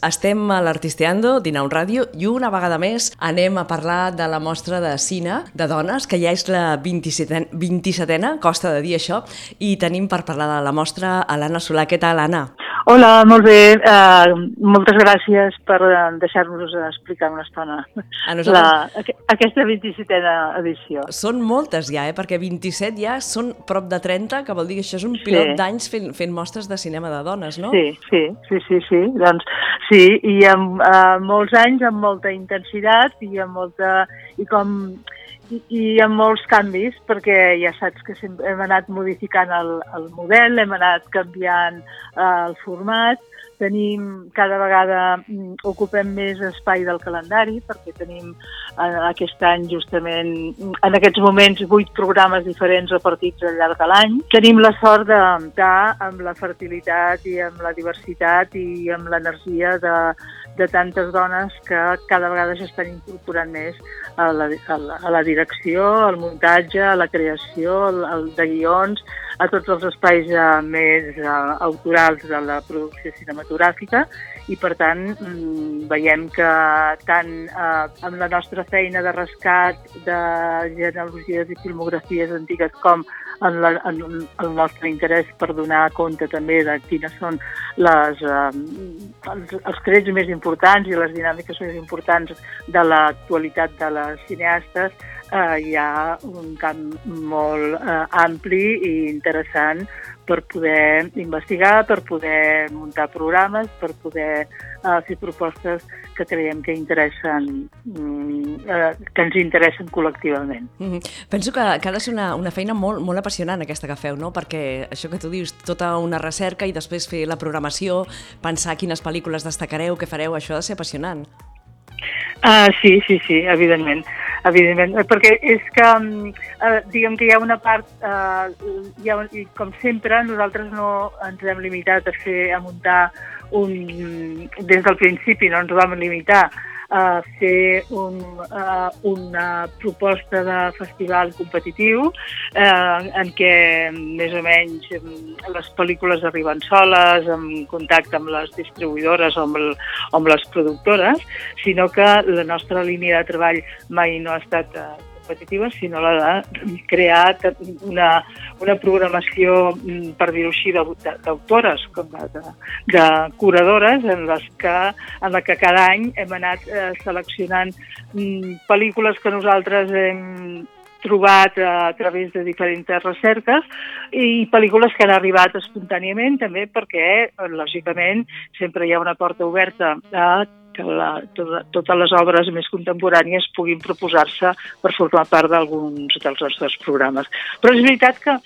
Estem a l'Artisteando, Dinaun Ràdio, i una vegada més anem a parlar de la mostra de cine de dones, que ja és la 27a, 27a costa de dir això, i tenim per parlar de la mostra a l'Anna Solà. Què tal, Anna? Hola, molt bé. Uh, moltes gràcies per deixar-nos explicar una estona A nosaltres... la, aquesta 27a edició. Són moltes ja, eh? perquè 27 ja són prop de 30, que vol dir que això és un pilot Sí. d'anys fent, fent mostres de cinema de dones, no? Sí, sí, sí, sí, sí. Doncs sí, i amb uh, molts anys, amb molta intensitat i amb molta... i com i, i amb molts canvis, perquè ja saps que hem anat modificant el, el model, hem anat canviant eh, el format, tenim cada vegada mm, ocupem més espai del calendari perquè tenim eh, aquest any justament mm, en aquests moments vuit programes diferents repartits al llarg de l'any. Tenim la sort de amb la fertilitat i amb la diversitat i amb l'energia de, de tantes dones que cada vegada s'estan incorporant més a la, a, la, a la direcció, al muntatge, a la creació, al, de guions, a tots els espais eh, més eh, autorals de la producció cinematogràfica. I per tant mm, veiem que tant eh, amb la nostra feina de rescat de genealogies i filmografies antigues com en, la, en el nostre interès per donar compte també de quines són les, eh, els, els trets més importants i les dinàmiques més importants de l'actualitat de les cineastes, eh, hi ha un camp molt eh, ampli i interessant per poder investigar, per poder muntar programes, per poder eh, fer propostes que creiem que interessen, mm, eh, que ens interessen col·lectivament. Mm -hmm. Penso que, que ha de ser una, una feina molt, molt apassionant aquesta que feu, no? perquè això que tu dius, tota una recerca i després fer la programació, pensar quines pel·lícules destacareu, què fareu, això ha de ser apassionant. Uh, sí, sí, sí, evidentment, evidentment, Eh, perquè és que, uh, diguem que hi ha una part, uh, hi ha, i com sempre, nosaltres no ens hem limitat a fer, a muntar un, des del principi no ens vam limitar a fer un, uh, una proposta de festival competitiu eh, en què més o menys mm, les pel·lícules arriben soles, en contacte amb les distribuïdores o amb, el, amb les productores, sinó que la nostra línia de treball mai no ha estat eh, competitiva, sinó la de crear una, una programació, mm, per dir-ho així, d'autores, com de, de, de curadores, en les que, en la que cada any hem anat eh, seleccionant mm, pel·lícules que nosaltres hem trobat eh, a través de diferents recerques i pel·lícules que han arribat espontàniament també perquè, lògicament, sempre hi ha una porta oberta a que la, tota, totes les obres més contemporànies puguin proposar-se per formar part d'alguns dels nostres programes. Però és veritat que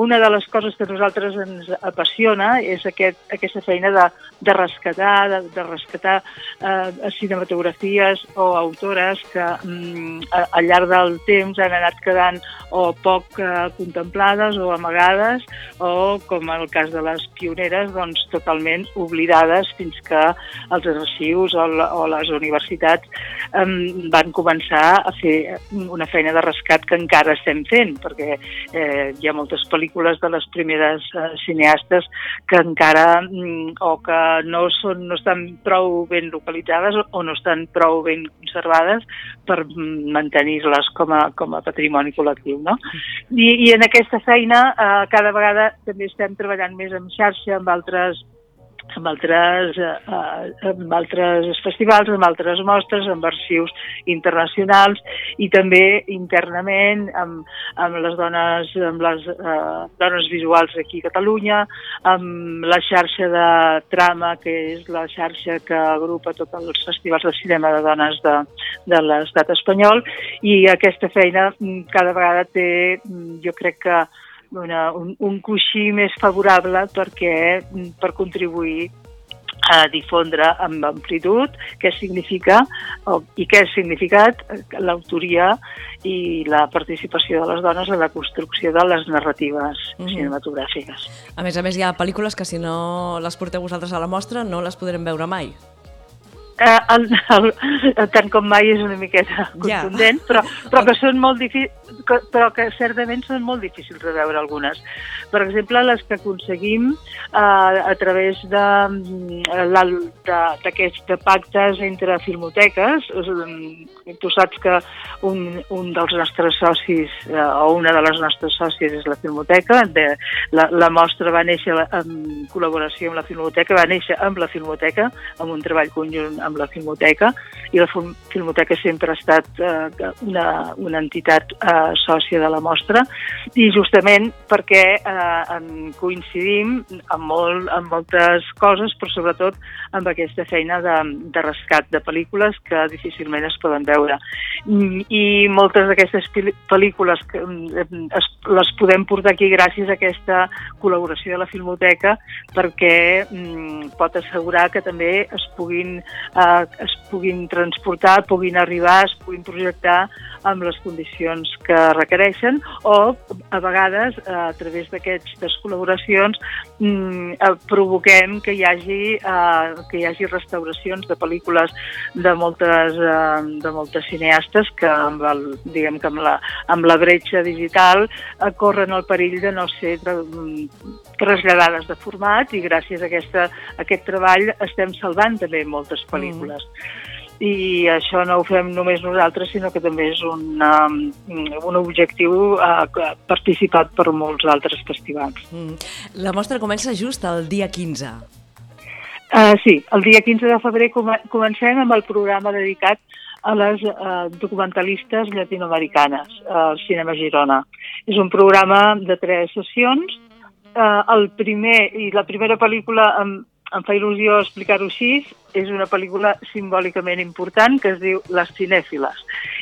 una de les coses que a nosaltres ens apassiona és aquest, aquesta feina de, de rescatar, de, de rescatar eh, cinematografies o autores que mm, a- al llarg del temps han anat quedant o poc eh, contemplades o amagades o, com en el cas de les pioneres, doncs totalment oblidades fins que els arxius o, o les universitats eh, van començar a fer una feina de rescat que encara estem fent, perquè eh, hi ha moltes pel·lícules de les primeres eh, cineastes que encara mm, o que no, són, no estan prou ben localitzades o no estan prou ben conservades per mm, mantenir-les com, a, com a patrimoni col·lectiu. No? I, I en aquesta feina eh, cada vegada també estem treballant més en xarxa amb altres amb altres, eh, amb altres festivals, amb altres mostres, amb arxius internacionals i també internament amb, amb les dones, amb les eh, dones visuals aquí a Catalunya, amb la xarxa de Trama, que és la xarxa que agrupa tots els festivals de cinema de dones de, de l'estat espanyol, i aquesta feina mm, cada vegada té, mm, jo crec que una, un, un coixí més favorable perquè, mm, per contribuir a difondre amb amplitud què significa i què ha significat l'autoria i la participació de les dones en la construcció de les narratives Mhm. cinematogràfiques. A més a més, hi ha pel·lícules que si no les porteu vosaltres a la mostra no les podrem veure mai. Eh, el, el, el, tant com mai és una miqueta contundent, ja. però, però que són molt difícils, però que certament són molt difícils de veure algunes. Per exemple, les que aconseguim eh, a través d'aquests pactes entre filmoteques, tu saps que un, un dels nostres socis eh, o una de les nostres sòcies és la Filmoteca, de, la, la mostra va néixer en col·laboració amb la Filmoteca, va néixer amb la Filmoteca, amb un treball conjunt amb la Filmoteca, i la Filmoteca sempre ha estat eh, una, una entitat eh, sòcia de la mostra, i justament perquè eh, en coincidim amb, molt, amb moltes coses, però sobretot amb aquesta feina de, de rescat de pel·lícules que difícilment es poden veure. I moltes d'aquestes pel·lícules que mm, es, les podem portar aquí gràcies a aquesta col·laboració de la Filmoteca perquè mm, pot assegurar que també es puguin, eh, es puguin transportar, puguin arribar, es puguin projectar amb les condicions que requereixen o a vegades a través d'aquestes col·laboracions mm, eh, provoquem que hi hagi eh, que hi hagi restauracions de pel·lícules de moltes, eh, de moltes cineastes que amb, el, diguem que amb, la, amb la bretxa digital eh, corren el perill de no ser traslladades de format i gràcies a, aquesta, a aquest treball estem salvant també moltes pel·lícules. Mm i això no ho fem només nosaltres, sinó que també és un, un objectiu eh, participat per molts altres festivals. Mm. La mostra comença just el dia 15. Uh, sí, el dia 15 de febrer comencem amb el programa dedicat a les uh, documentalistes llatinoamericanes al Cinema Girona. És un programa de tres sessions. Uh, el primer i la primera pel·lícula em, em fa il·lusió explicar-ho així, és una pel·lícula simbòlicament important que es diu Les cinèfiles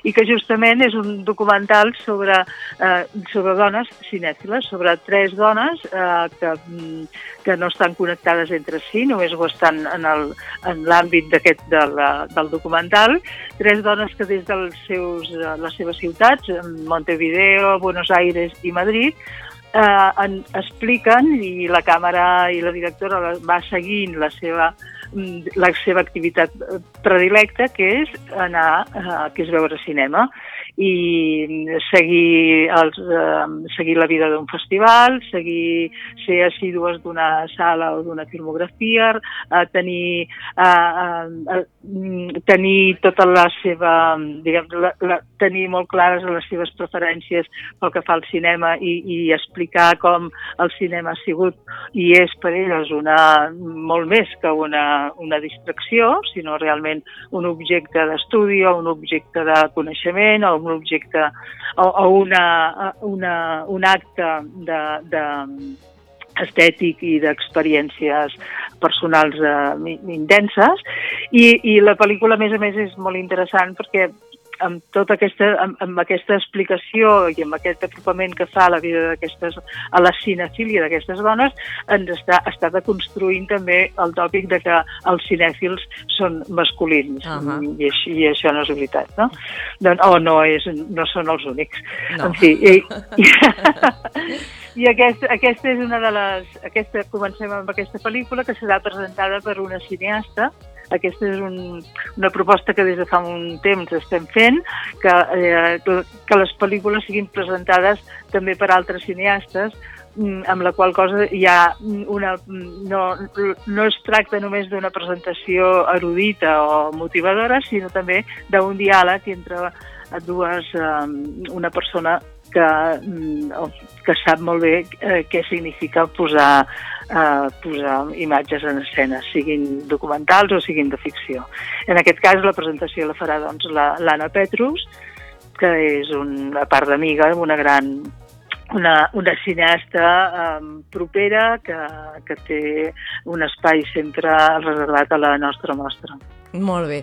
i que justament és un documental sobre, eh, sobre dones cinèfiles, sobre tres dones eh, que, mm, que no estan connectades entre si, només ho estan en l'àmbit d'aquest de del documental, tres dones que des seus, eh, les seves ciutats, Montevideo, Buenos Aires i Madrid, eh, en, expliquen i la càmera i la directora va seguint la seva la seva activitat predilecta, que és anar, eh, que és veure cinema i seguir, els, eh, seguir la vida d'un festival, seguir ser assídues d'una sala o d'una filmografia, eh, tenir, eh, eh, tenir tota la seva, diguem, la, la, tenir molt clares les seves preferències pel que fa al cinema i, i explicar com el cinema ha sigut i és per elles una, molt més que una, una distracció, sinó realment un objecte d'estudi o un objecte de coneixement o un objecte o, o una, una, un acte de, de estètic i d'experiències personals eh, intenses. I, i la pel·lícula a més a més és molt interessant perquè amb tota aquesta, amb, amb aquesta explicació i amb aquest apropament que fa a la vida d'aquestes, a la cinefília d'aquestes dones, ens està, està deconstruint també el tòpic de que els cinèfils són masculins. Uh -huh. I, I això no és veritat, no? Doncs, o no, és, no són els únics. No. En fi, i, i, i aquest, aquesta és una de les... Aquesta, comencem amb aquesta pel·lícula que serà presentada per una cineasta aquesta és un, una proposta que des de fa un temps estem fent, que, eh, que les pel·lícules siguin presentades també per altres cineastes, mm, amb la qual cosa hi ha una, no, no es tracta només d'una presentació erudita o motivadora, sinó també d'un diàleg entre dues, um, una persona que, mm, que sap molt bé eh, què significa posar eh, posar imatges en escena, siguin documentals o siguin de ficció. En aquest cas la presentació la farà doncs, l'Anna Petrus, que és una part d'amiga, una gran una, una cineasta eh, propera que, que té un espai sempre reservat a la nostra mostra. Molt bé.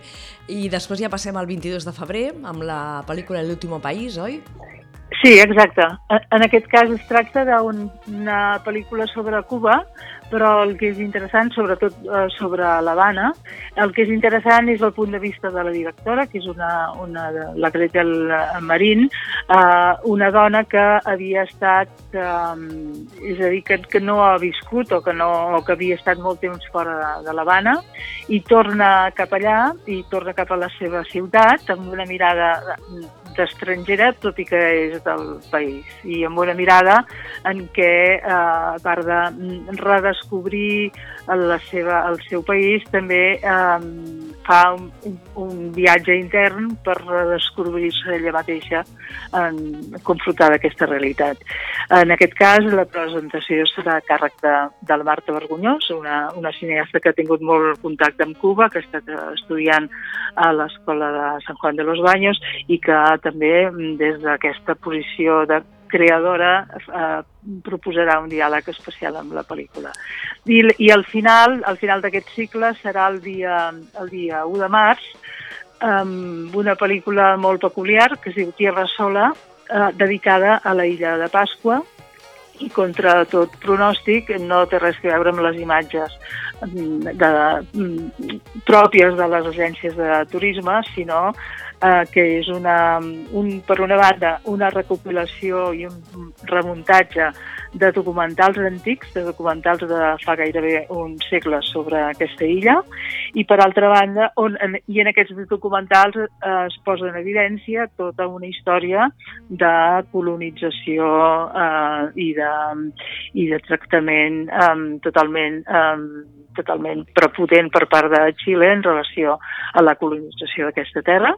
I després ja passem al 22 de febrer amb la pel·lícula L'último país, oi? Sí, exacte. En aquest cas es tracta d'una pel·lícula sobre Cuba, però el que és interessant, sobretot eh, sobre l'Havana, el que és interessant és el punt de vista de la directora, que és una, una la Gretel Marín, eh, una dona que havia estat, eh, és a dir, que, que no ha viscut o que, no, o que havia estat molt temps fora de, de l'Havana i torna cap allà i torna cap a la seva ciutat amb una mirada d'estrangera, tot i que és del país, i amb una mirada en què, eh, a part de redescobrir la seva, el seu país, també eh, fa un, un viatge intern per redescobrir-se ella mateixa en confrontar aquesta realitat. En aquest cas, la presentació serà a càrrec de, de la Marta Vergonyós, una, una cineasta que ha tingut molt contacte amb Cuba, que ha estat estudiant a l'escola de Sant Juan de los Baños i que també des d'aquesta posició de creadora eh, proposarà un diàleg especial amb la pel·lícula. I, i al final, al final d'aquest cicle serà el dia, el dia 1 de març amb una pel·lícula molt peculiar que es diu Tierra Sola, eh, dedicada a la illa de Pasqua i contra tot pronòstic no té res a veure amb les imatges mm, de, mm, pròpies de les agències de turisme, sinó eh, que és una, un, per una banda una recopilació i un remuntatge de documentals antics, de documentals de fa gairebé un segle sobre aquesta illa, i per altra banda, on, en, i en aquests documentals eh, es posa en evidència tota una història de colonització eh, i, de, i de tractament eh, totalment eh, totalment prepotent per part de Xile en relació a la colonització d'aquesta terra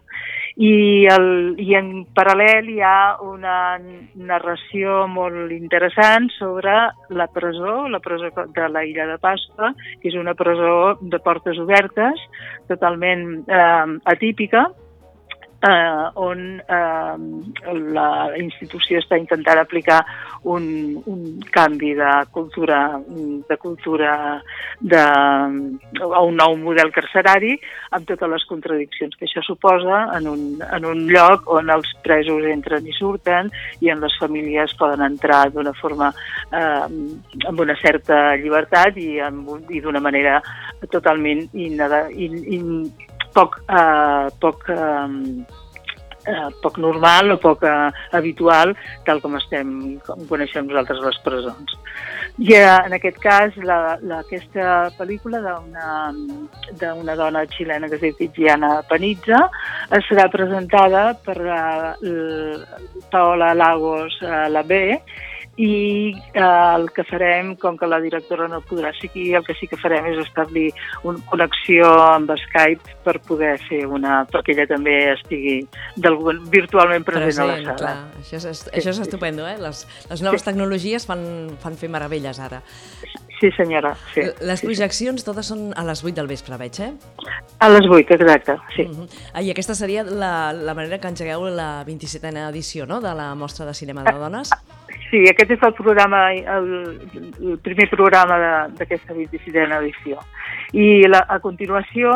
i, el, i en paral·lel hi ha una narració molt interessant sobre la presó, la presó de la illa de Pasqua, que és una presó de portes obertes, totalment eh, atípica, eh, on eh, la institució està intentant aplicar un, un canvi de cultura, de cultura de, a un nou model carcerari amb totes les contradiccions que això suposa en un, en un lloc on els presos entren i surten i en les famílies poden entrar d'una forma eh, amb una certa llibertat i, amb, i d'una manera totalment in, in, in, poc, eh, poc, eh, eh, poc normal o poc eh, habitual, tal com estem, com coneixem nosaltres les presons. I eh, en aquest cas, la, la, aquesta pel·lícula d'una dona xilena que es diu Tiziana Panizza serà presentada per eh, Paola Lagos eh, la B, i eh, el que farem, com que la directora no podrà ser aquí, el que sí que farem és establir una connexió amb Skype per poder fer una... perquè ella també estigui virtualment present, present a la sala. Clar. Això és, això és estupendo, eh? Les, les noves sí. tecnologies fan, fan fer meravelles ara. Sí, senyora. Sí, les sí, projeccions sí. totes són a les 8 del vespre, veig, eh? A les 8, exacte, sí. Uh -huh. ah, I aquesta seria la, la manera que engegueu la 27a edició, no?, de la mostra de cinema de dones. Sí, aquest és el programa, el, el primer programa d'aquesta 26a edició. I la, a continuació,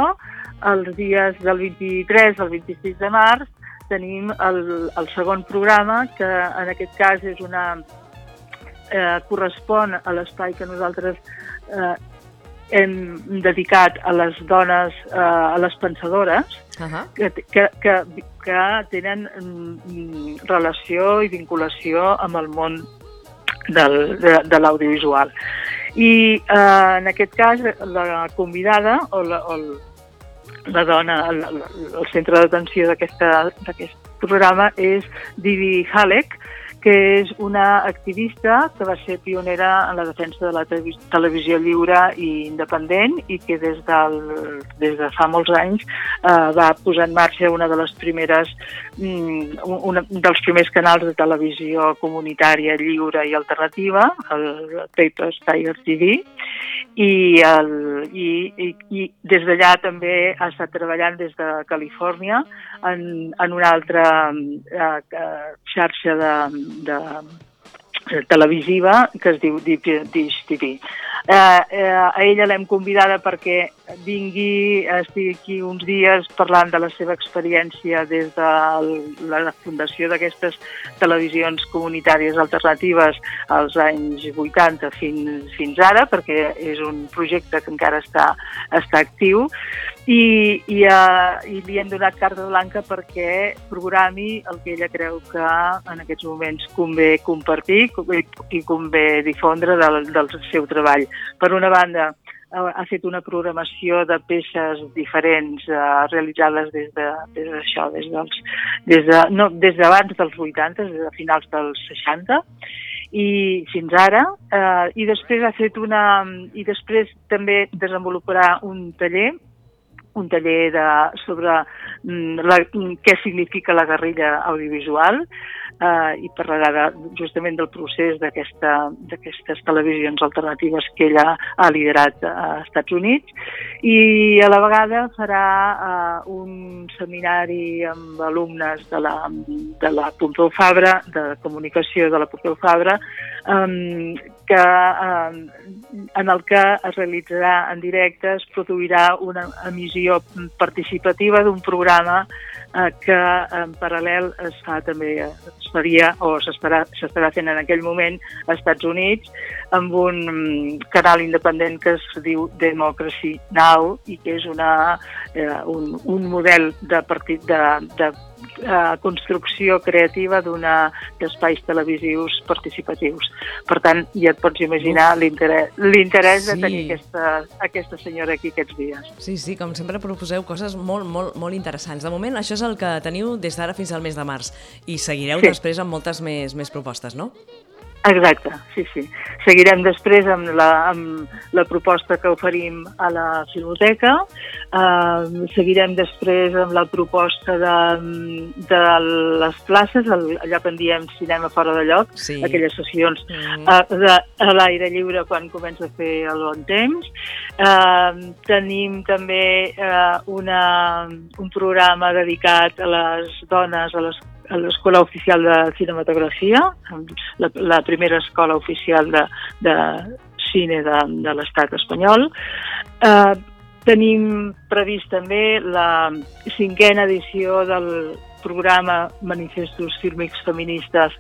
els dies del 23 al 26 de març, tenim el, el segon programa, que en aquest cas és una... Eh, correspon a l'espai que nosaltres eh, hem dedicat a les dones, eh, a les pensadores, uh -huh. que, que, que, que tenen mm, relació i vinculació amb el món del, de, de l'audiovisual. I eh, en aquest cas la convidada o la, o la dona, el, el centre d'atenció d'aquest programa és Didi Halek, que és una activista que va ser pionera en la defensa de la televisió lliure i independent i que des, del, des de fa molts anys eh, va posar en marxa una de les primeres mm, un dels primers canals de televisió comunitària lliure i alternativa, el Papers Tiger TV, i, el, i, i, i des d'allà també ha estat treballant des de Califòrnia en, en una altra eh, eh xarxa de, de, de televisiva que es diu Dish TV. Eh, eh, a ella l'hem convidada perquè vingui, estigui aquí uns dies parlant de la seva experiència des de la fundació d'aquestes televisions comunitàries alternatives als anys 80 fins, fins ara, perquè és un projecte que encara està, està actiu, i, i, uh, i li hem donat carta blanca perquè programi el que ella creu que en aquests moments convé compartir i, convé difondre del, del seu treball. Per una banda, ha fet una programació de peces diferents uh, realitzades des de, des d'això, des dels, des de, no, des d'abans dels 80, des de finals dels 60, i fins ara, eh, i després ha fet una, i després també desenvoluparà un taller un taller de, sobre mm, la, què significa la guerrilla audiovisual eh, i parlarà de, justament del procés d'aquestes televisions alternatives que ella ha liderat a Estats Units. I a la vegada farà eh, un seminari amb alumnes de la, de la Pompeu Fabra, de comunicació de la Pompeu Fabra, eh, que, eh, en el que es realitzarà en directe, es produirà una emissió participativa d'un programa eh, que en paral·lel es fa també, es faria o s'estarà fent en aquell moment als Estats Units amb un mm, canal independent que es diu Democracy Now i que és una, eh, un, un model de, partit, de, de eh, construcció creativa d'espais televisius participatius. Per tant, ja et pots imaginar l'interès sí. de tenir aquesta, aquesta senyora aquí aquests dies. Sí, sí, com sempre proposeu coses molt, molt, molt interessants. De moment, això és el que teniu des d'ara fins al mes de març i seguireu sí. després amb moltes més, més propostes, no? Exacte, sí, sí. Seguirem després amb la, amb la proposta que oferim a la Filmoteca, eh, seguirem després amb la proposta de, de les places, allò que en diem cinema fora de lloc, sí. aquelles sessions mm. eh, de, a l'aire lliure quan comença a fer el bon temps. Eh, tenim també eh, una, un programa dedicat a les dones, a les a l'Escola Oficial de Cinematografia, la, la primera escola oficial de, de cine de, de l'estat espanyol. Eh, tenim previst també la cinquena edició del programa Manifestos Fílmics Feministes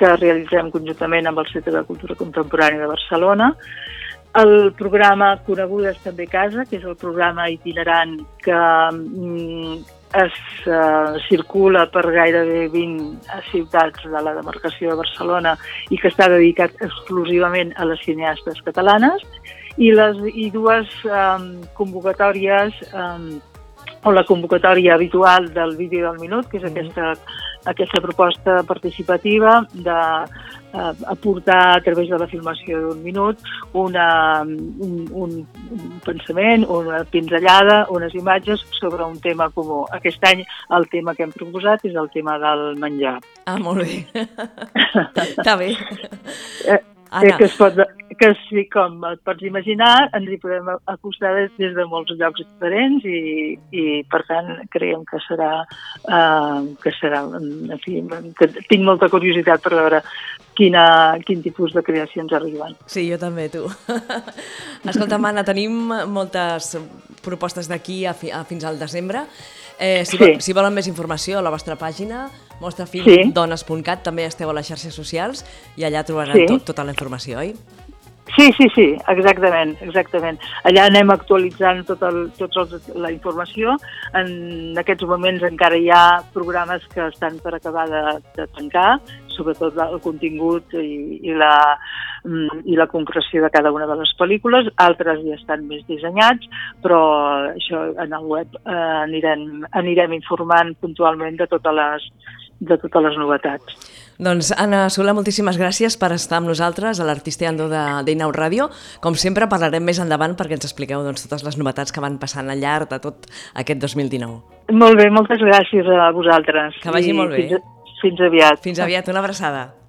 que realitzem conjuntament amb el Centre de Cultura Contemporània de Barcelona. El programa Conegudes també casa, que és el programa itinerant que mm, es uh, circula per gairebé 20 ciutats de la demarcació de Barcelona i que està dedicat exclusivament a les cineastes catalanes i, les, i dues um, convocatòries um, o la convocatòria habitual del vídeo del minut, que és mm. aquesta, aquesta proposta participativa de eh, aportar a través de la filmació d'un minut una, un, un, un pensament, una pinzellada, unes imatges sobre un tema comú. Aquest any el tema que hem proposat és el tema del menjar. Ah, molt bé. Està bé. Eh, Anna. que es pot, que sí, com et pots imaginar, ens hi podem acostar des, des de molts llocs diferents i, i per tant creiem que serà, uh, que serà en fi, que tinc molta curiositat per veure quina, quin tipus de creacions arriben. Sí, jo també, tu. Escolta, Anna, tenim moltes propostes d'aquí a, fi, a fins al desembre. Eh, si, sí. si volen més informació, a la vostra pàgina, mostrafilmdones.cat, també esteu a les xarxes socials i allà trobaran sí. tot, tota la informació, oi? Sí, sí, sí, exactament, exactament. Allà anem actualitzant tot el, tots els, la informació. En aquests moments encara hi ha programes que estan per acabar de, de tancar, sobretot el contingut i, i, la, mm, i la concreció de cada una de les pel·lícules. Altres ja estan més dissenyats, però això en el web eh, anirem, anirem informant puntualment de totes les, de totes les novetats. Doncs Anna Sola, moltíssimes gràcies per estar amb nosaltres a l'Artisteando d'Inau Ràdio. Com sempre parlarem més endavant perquè ens expliqueu doncs, totes les novetats que van passant al llarg de tot aquest 2019. Molt bé, moltes gràcies a vosaltres. Que vagi I molt bé. Fins, fins aviat. Fins aviat, una abraçada.